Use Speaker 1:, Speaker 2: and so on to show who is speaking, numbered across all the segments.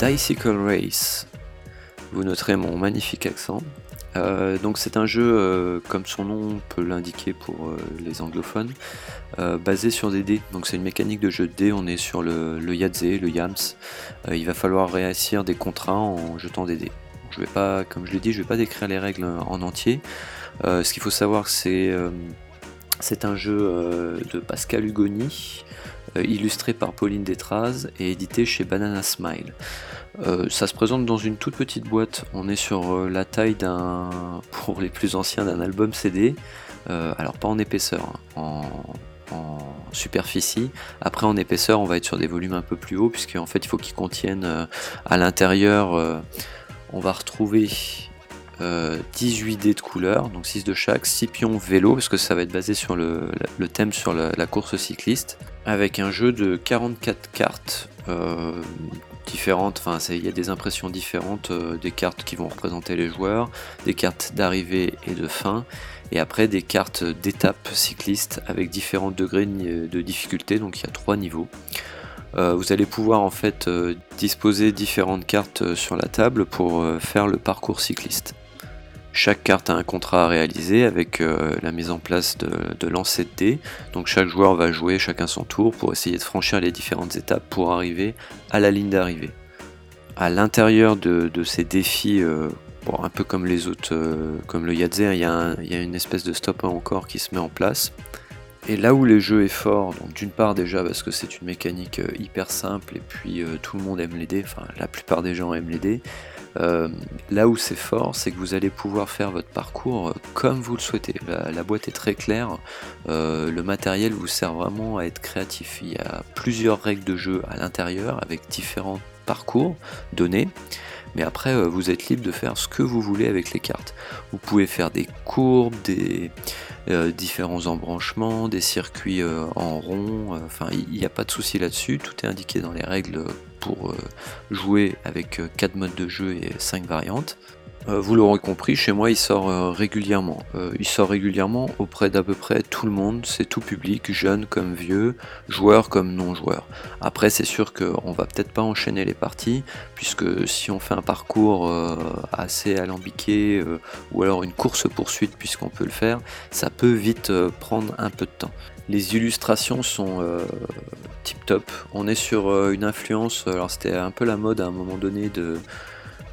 Speaker 1: Dicycle Race. Vous noterez mon magnifique accent. Euh, donc c'est un jeu, euh, comme son nom peut l'indiquer pour euh, les anglophones, basé sur des dés. Donc c'est une mécanique de jeu de dés, on est sur le, le Yadze, le Yams. il va falloir réussir des contrats en jetant des dés. Je vais pas, comme je l'ai dit, je vais pas décrire les règles en entier. ce qu'il faut savoir, c'est c'est un jeu de Pascal Hugoni, illustré par Pauline Détraz et édité chez Banana Smile. Euh, ça se présente dans une toute petite boîte. On est sur euh, la taille d'un, pour les plus anciens, d'un album CD. Euh, alors pas en épaisseur, hein, en, superficie. Après en épaisseur, on va être sur des volumes un peu plus hauts, puisque en fait il faut qu'ils contiennent à l'intérieur. on va retrouver 18 dés de couleur, donc 6 de chaque, 6 pions vélo, parce que ça va être basé sur le, thème sur la, course cycliste, avec un jeu de 44 cartes différentes, enfin il y a des impressions différentes euh, des cartes qui vont représenter les joueurs, des cartes d'arrivée et de fin, et après des cartes d'étape cycliste avec différents degrés de difficulté, donc il y a trois niveaux. Euh, vous allez pouvoir en fait euh, disposer différentes cartes sur la table pour faire le parcours cycliste. Chaque carte a un contrat à réaliser avec euh, la mise en place de, de lancer de dés. Donc chaque joueur va jouer chacun son tour pour essayer de franchir les différentes étapes pour arriver à la ligne d'arrivée. À l'intérieur de, ces défis, euh, un peu comme les autres, euh, comme le Yadze, il y, a une espèce de stop encore qui se met en place. Et là où le jeu est fort, donc d'une part déjà parce que c'est une mécanique hyper simple et puis tout le monde aime les dés, enfin la plupart des gens aiment les dés, euh, là où c'est fort, c'est que vous allez pouvoir faire votre parcours euh, comme vous le souhaitez. La, boîte est très claire, euh, le matériel vous sert vraiment à être créatif. Il y a plusieurs règles de jeu à l'intérieur avec différents parcours donnés. Mais après, vous êtes libre de faire ce que vous voulez avec les cartes. Vous pouvez faire des courbes, des différents embranchements, des circuits en rond. Enfin, il n'y a pas de souci là-dessus. Tout est indiqué dans les règles pour euh, jouer avec 4 euh, modes de jeu et 5 variantes. Euh, vous l'aurez compris, chez moi il sort régulièrement. il sort régulièrement auprès d'à peu près tout le monde, c'est tout public, jeune comme vieux, joueur comme non-joueur. Après c'est sûr qu'on va peut-être pas enchaîner les parties, puisque si on fait un parcours assez alambiqué, ou alors une course-poursuite puisqu'on peut le faire, ça peut vite prendre un peu de temps. Les illustrations sont tip top. On est sur euh, une influence, alors c'était un peu la mode à un moment donné de,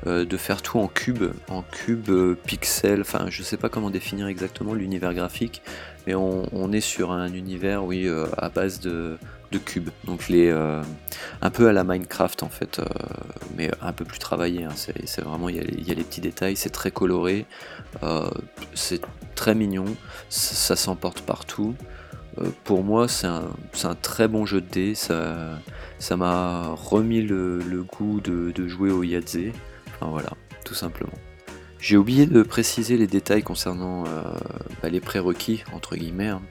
Speaker 1: euh, faire tout en cube, en cube euh, pixel, enfin je sais pas comment définir exactement l'univers graphique, mais on, est sur un univers oui à base de, de cubes, donc les un peu à la Minecraft en fait, mais un peu plus travaillé. Hein. c'est vraiment il y, a les petits détails, c'est très coloré, c'est très mignon, ça s'emporte partout. Euh, pour moi, c'est un, très bon jeu de dés. Ça, m'a remis le, goût de, jouer au Yadze. Enfin voilà, tout simplement. J'ai oublié de préciser les détails concernant euh, bah, les prérequis, entre guillemets. Hein.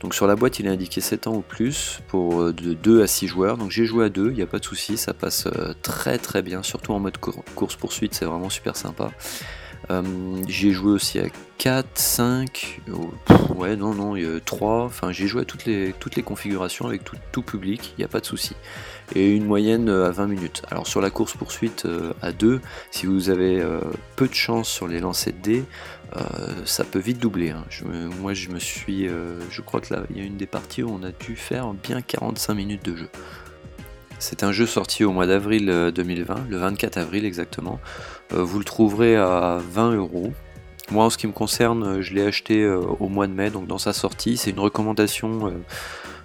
Speaker 1: Donc sur la boîte, il est indiqué 7 ans ou plus pour euh, de 2 à 6 joueurs. Donc j'ai joué à 2, il n'y a pas de souci, ça passe très très bien, surtout en mode course-poursuite, c'est vraiment super sympa. Euh, j'ai joué aussi à 4, 5, ouais non non, 3, enfin j'ai joué à toutes les, toutes les configurations avec tout, public, il n'y a pas de souci. Et une moyenne euh, à 20 minutes. Alors sur la course poursuite euh, à 2, si vous avez peu de chance sur les lancers de dés, ça peut vite doubler. Hein. moi je me suis, je crois que là il y a une des parties où on a dû faire bien 45 minutes de jeu. C'est un jeu sorti au mois d'avril 2020, le 24 avril exactement. Euh, vous le trouverez à 20 euros. Moi, en ce qui me concerne, je l'ai acheté euh, au mois de mai, donc dans sa sortie. C'est une recommandation euh, euh,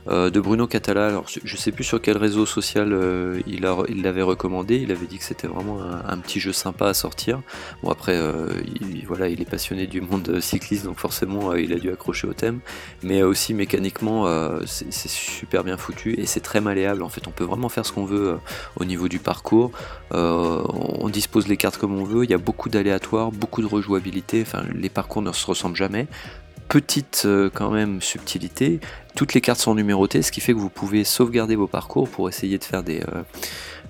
Speaker 1: de Bruno Catala. Je sais plus sur quel réseau social euh, il l'avait recommandé. Il avait dit que c'était vraiment un, petit jeu sympa à sortir. Bon, après, euh, il, est passionné du monde cycliste, donc forcément, il a dû accrocher au thème. Mais aussi mécaniquement, c'est super bien foutu et c'est très malléable. En fait, on peut vraiment faire ce qu'on veut au niveau du parcours. on dispose les cartes comme on veut. Il y a beaucoup d'aléatoires, beaucoup de rejouabilité. Les parcours ne se ressemblent jamais petite quand même subtilité, toutes les cartes sont numérotées, ce qui fait que vous pouvez sauvegarder vos parcours pour essayer de faire des, euh,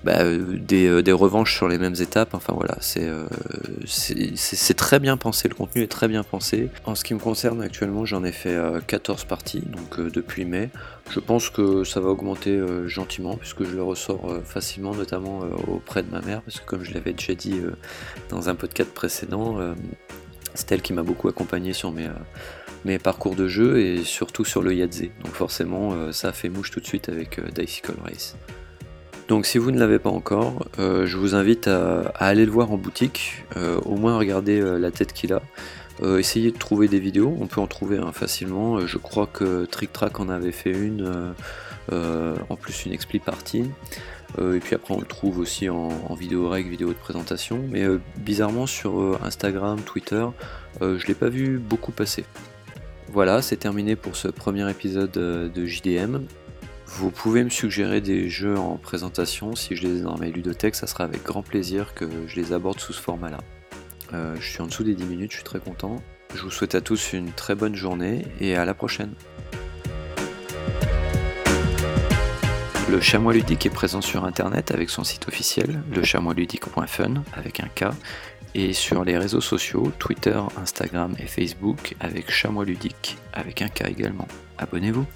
Speaker 1: bah, des, revanches sur les mêmes étapes. Enfin voilà, c'est très bien pensé, le contenu est très bien pensé. En ce qui me concerne actuellement, j'en ai fait 14 parties, donc depuis mai. Je pense que ça va augmenter gentiment puisque je le ressors facilement, notamment auprès de ma mère, parce que comme je l'avais déjà dit dans un podcast précédent, c'est elle qui m'a beaucoup accompagné sur mes, euh, mes, parcours de jeu et surtout sur le Yadze. Donc forcément, euh, ça fait mouche tout de suite avec euh, Dicycle Race. Donc si vous ne l'avez pas encore, je vous invite à, aller le voir en boutique, au moins regarder la tête qu'il a. essayez de trouver des vidéos, on peut en trouver hein, facilement. je crois que Trick Track en avait fait une, en plus une expli partie. Euh, et puis après on le trouve aussi en, vidéo règle, vidéo de présentation. Mais euh, bizarrement sur euh, Instagram, Twitter, je l'ai pas vu beaucoup passer. Voilà, c'est terminé pour ce premier épisode de JDM. Vous pouvez me suggérer des jeux en présentation, si je les ai dans mes ludothèques, ça sera avec grand plaisir que je les aborde sous ce format-là. je suis en dessous des 10 minutes, je suis très content. Je vous souhaite à tous une très bonne journée et à la prochaine. Le Chamois Ludique est présent sur internet avec son site officiel, lechamoisludique.fun avec un K, et sur les réseaux sociaux, Twitter, Instagram et Facebook avec Chamois Ludique avec un K également. Abonnez-vous